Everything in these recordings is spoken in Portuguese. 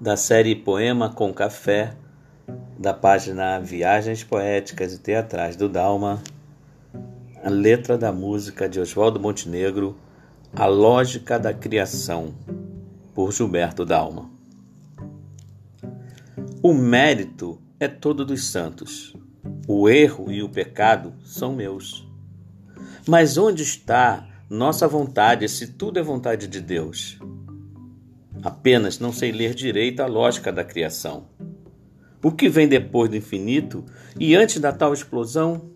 da série Poema com Café, da página Viagens Poéticas e Teatrais do Dalma, a letra da música de Oswaldo Montenegro, A Lógica da Criação, por Gilberto Dalma. O mérito é todo dos santos, o erro e o pecado são meus. Mas onde está nossa vontade se tudo é vontade de Deus? Apenas não sei ler direito a lógica da criação. O que vem depois do infinito e antes da tal explosão?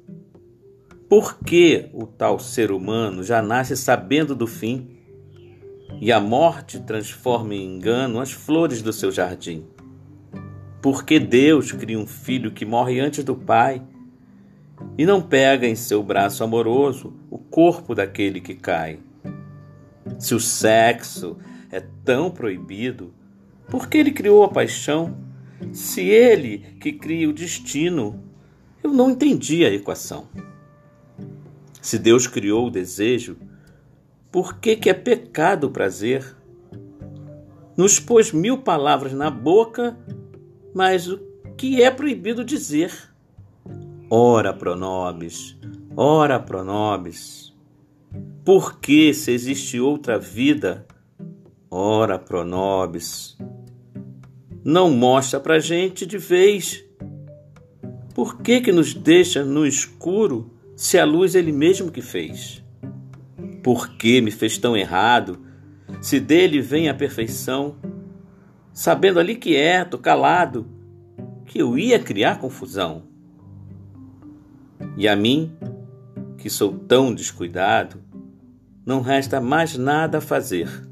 Por que o tal ser humano já nasce sabendo do fim e a morte transforma em engano as flores do seu jardim? Por que Deus cria um filho que morre antes do pai e não pega em seu braço amoroso o corpo daquele que cai? Se o sexo é tão proibido? Por que ele criou a paixão? Se ele que cria o destino, eu não entendi a equação. Se Deus criou o desejo, por que, que é pecado o prazer? Nos pôs mil palavras na boca, mas o que é proibido dizer? Ora, pronobis, ora, pronobis. Por que, se existe outra vida, Ora, Pronobis, não mostra pra gente de vez. Por que que nos deixa no escuro se a luz ele mesmo que fez? Por que me fez tão errado se dele vem a perfeição, sabendo ali quieto, calado, que eu ia criar confusão? E a mim, que sou tão descuidado, não resta mais nada a fazer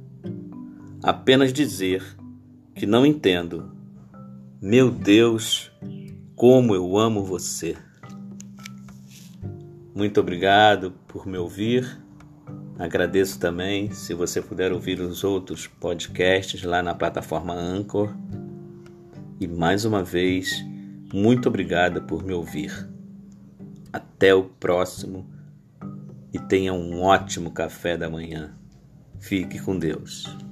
apenas dizer que não entendo. Meu Deus, como eu amo você. Muito obrigado por me ouvir. Agradeço também se você puder ouvir os outros podcasts lá na plataforma Anchor. E mais uma vez, muito obrigado por me ouvir. Até o próximo e tenha um ótimo café da manhã. Fique com Deus.